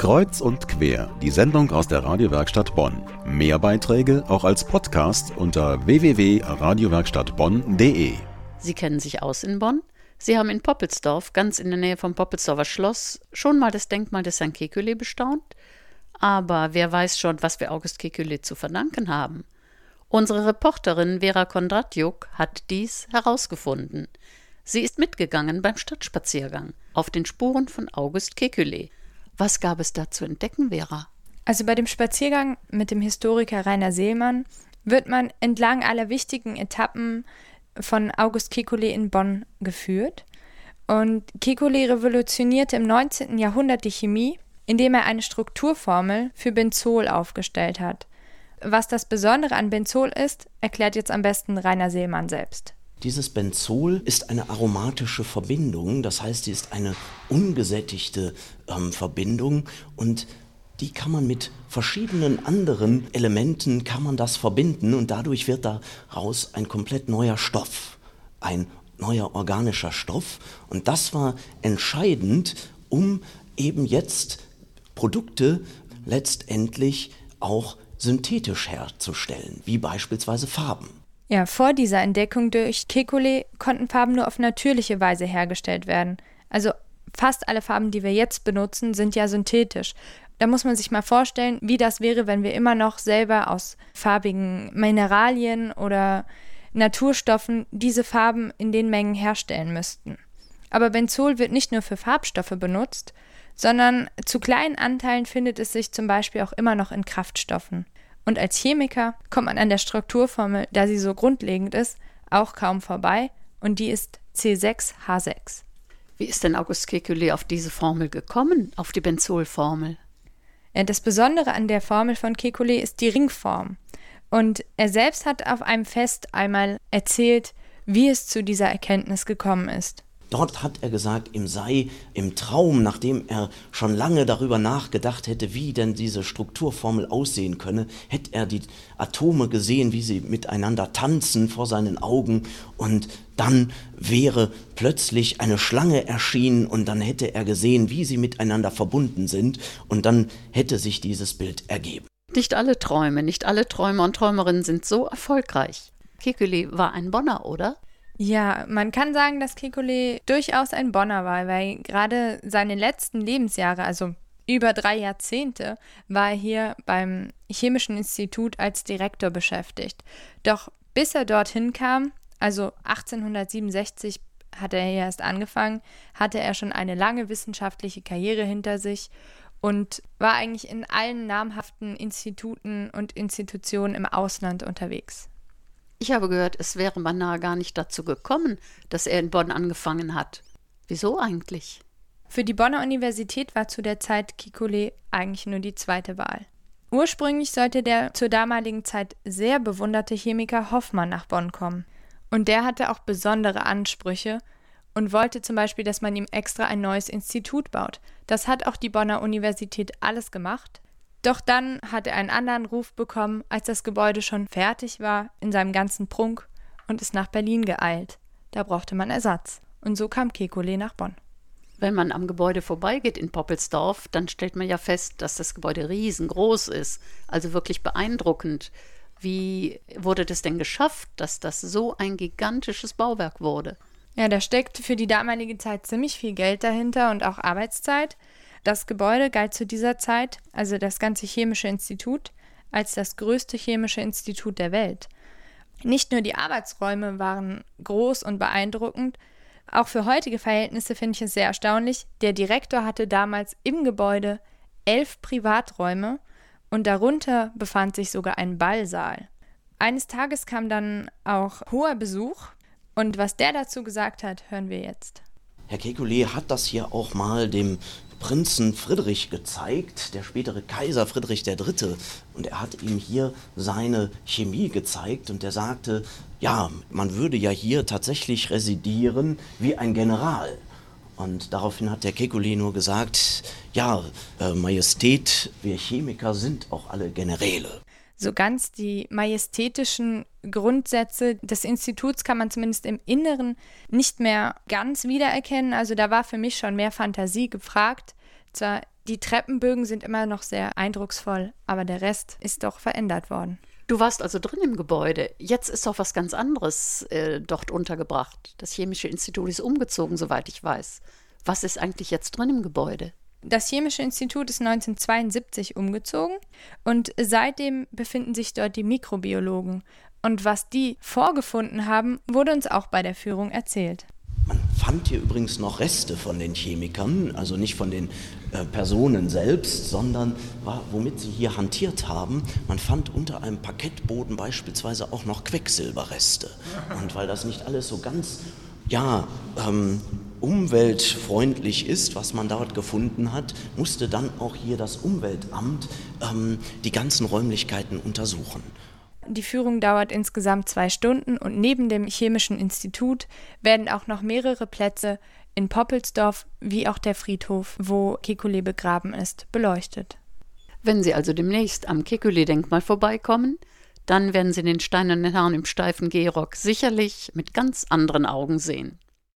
Kreuz und quer, die Sendung aus der Radiowerkstatt Bonn. Mehr Beiträge auch als Podcast unter www.radiowerkstattbonn.de. Sie kennen sich aus in Bonn? Sie haben in Poppelsdorf, ganz in der Nähe vom Poppelsdorfer Schloss, schon mal das Denkmal des Herrn Kekulé bestaunt? Aber wer weiß schon, was wir August Kekulé zu verdanken haben? Unsere Reporterin Vera Kondratjuk hat dies herausgefunden. Sie ist mitgegangen beim Stadtspaziergang auf den Spuren von August Kekulé. Was gab es da zu entdecken, Vera? Also bei dem Spaziergang mit dem Historiker Rainer Seelmann wird man entlang aller wichtigen Etappen von August Kekulé in Bonn geführt. Und Kekulé revolutionierte im 19. Jahrhundert die Chemie, indem er eine Strukturformel für Benzol aufgestellt hat. Was das Besondere an Benzol ist, erklärt jetzt am besten Rainer Seelmann selbst. Dieses Benzol ist eine aromatische Verbindung, das heißt, sie ist eine ungesättigte ähm, Verbindung und die kann man mit verschiedenen anderen Elementen kann man das verbinden und dadurch wird daraus ein komplett neuer Stoff, ein neuer organischer Stoff und das war entscheidend, um eben jetzt Produkte letztendlich auch synthetisch herzustellen, wie beispielsweise Farben. Ja, vor dieser Entdeckung durch Kekulé konnten Farben nur auf natürliche Weise hergestellt werden. Also fast alle Farben, die wir jetzt benutzen, sind ja synthetisch. Da muss man sich mal vorstellen, wie das wäre, wenn wir immer noch selber aus farbigen Mineralien oder Naturstoffen diese Farben in den Mengen herstellen müssten. Aber Benzol wird nicht nur für Farbstoffe benutzt, sondern zu kleinen Anteilen findet es sich zum Beispiel auch immer noch in Kraftstoffen. Und als Chemiker kommt man an der Strukturformel, da sie so grundlegend ist, auch kaum vorbei, und die ist C6H6. Wie ist denn August Kekulé auf diese Formel gekommen, auf die Benzolformel? Das Besondere an der Formel von Kekulé ist die Ringform. Und er selbst hat auf einem Fest einmal erzählt, wie es zu dieser Erkenntnis gekommen ist. Dort hat er gesagt, ihm sei im Traum, nachdem er schon lange darüber nachgedacht hätte, wie denn diese Strukturformel aussehen könne, hätte er die Atome gesehen, wie sie miteinander tanzen vor seinen Augen und dann wäre plötzlich eine Schlange erschienen und dann hätte er gesehen, wie sie miteinander verbunden sind und dann hätte sich dieses Bild ergeben. Nicht alle Träume, nicht alle Träumer und Träumerinnen sind so erfolgreich. Kekulé war ein Bonner, oder? Ja, man kann sagen, dass Kekulé durchaus ein Bonner war, weil gerade seine letzten Lebensjahre, also über drei Jahrzehnte, war er hier beim Chemischen Institut als Direktor beschäftigt. Doch bis er dorthin kam, also 1867 hat er hier erst angefangen, hatte er schon eine lange wissenschaftliche Karriere hinter sich und war eigentlich in allen namhaften Instituten und Institutionen im Ausland unterwegs. Ich habe gehört, es wäre beinahe gar nicht dazu gekommen, dass er in Bonn angefangen hat. Wieso eigentlich? Für die Bonner Universität war zu der Zeit Kikole eigentlich nur die zweite Wahl. Ursprünglich sollte der zur damaligen Zeit sehr bewunderte Chemiker Hoffmann nach Bonn kommen. Und der hatte auch besondere Ansprüche und wollte zum Beispiel, dass man ihm extra ein neues Institut baut. Das hat auch die Bonner Universität alles gemacht. Doch dann hat er einen anderen Ruf bekommen, als das Gebäude schon fertig war in seinem ganzen Prunk und ist nach Berlin geeilt. Da brauchte man Ersatz. Und so kam Kekulé nach Bonn. Wenn man am Gebäude vorbeigeht in Poppelsdorf, dann stellt man ja fest, dass das Gebäude riesengroß ist, also wirklich beeindruckend. Wie wurde das denn geschafft, dass das so ein gigantisches Bauwerk wurde? Ja, da steckt für die damalige Zeit ziemlich viel Geld dahinter und auch Arbeitszeit. Das Gebäude galt zu dieser Zeit, also das ganze chemische Institut, als das größte chemische Institut der Welt. Nicht nur die Arbeitsräume waren groß und beeindruckend, auch für heutige Verhältnisse finde ich es sehr erstaunlich. Der Direktor hatte damals im Gebäude elf Privaträume und darunter befand sich sogar ein Ballsaal. Eines Tages kam dann auch hoher Besuch und was der dazu gesagt hat, hören wir jetzt. Herr Kekulé hat das hier auch mal dem Prinzen Friedrich gezeigt, der spätere Kaiser Friedrich III. Und er hat ihm hier seine Chemie gezeigt und er sagte, ja, man würde ja hier tatsächlich residieren wie ein General. Und daraufhin hat der Kekulé nur gesagt, ja, äh, Majestät, wir Chemiker sind auch alle Generäle. So ganz die majestätischen Grundsätze des Instituts kann man zumindest im Inneren nicht mehr ganz wiedererkennen. Also da war für mich schon mehr Fantasie gefragt. Zwar Die Treppenbögen sind immer noch sehr eindrucksvoll, aber der Rest ist doch verändert worden. Du warst also drin im Gebäude. Jetzt ist doch was ganz anderes äh, dort untergebracht. Das Chemische Institut ist umgezogen, soweit ich weiß. Was ist eigentlich jetzt drin im Gebäude? Das Chemische Institut ist 1972 umgezogen und seitdem befinden sich dort die Mikrobiologen. Und was die vorgefunden haben, wurde uns auch bei der Führung erzählt. Man fand hier übrigens noch Reste von den Chemikern, also nicht von den äh, Personen selbst, sondern war, womit sie hier hantiert haben. Man fand unter einem Parkettboden beispielsweise auch noch Quecksilberreste. Und weil das nicht alles so ganz, ja, ähm, umweltfreundlich ist, was man dort gefunden hat, musste dann auch hier das Umweltamt ähm, die ganzen Räumlichkeiten untersuchen. Die Führung dauert insgesamt zwei Stunden und neben dem Chemischen Institut werden auch noch mehrere Plätze in Poppelsdorf wie auch der Friedhof, wo Kekulé begraben ist, beleuchtet. Wenn Sie also demnächst am Kekulé-Denkmal vorbeikommen, dann werden Sie den steinernen Herrn im steifen Gehrock sicherlich mit ganz anderen Augen sehen.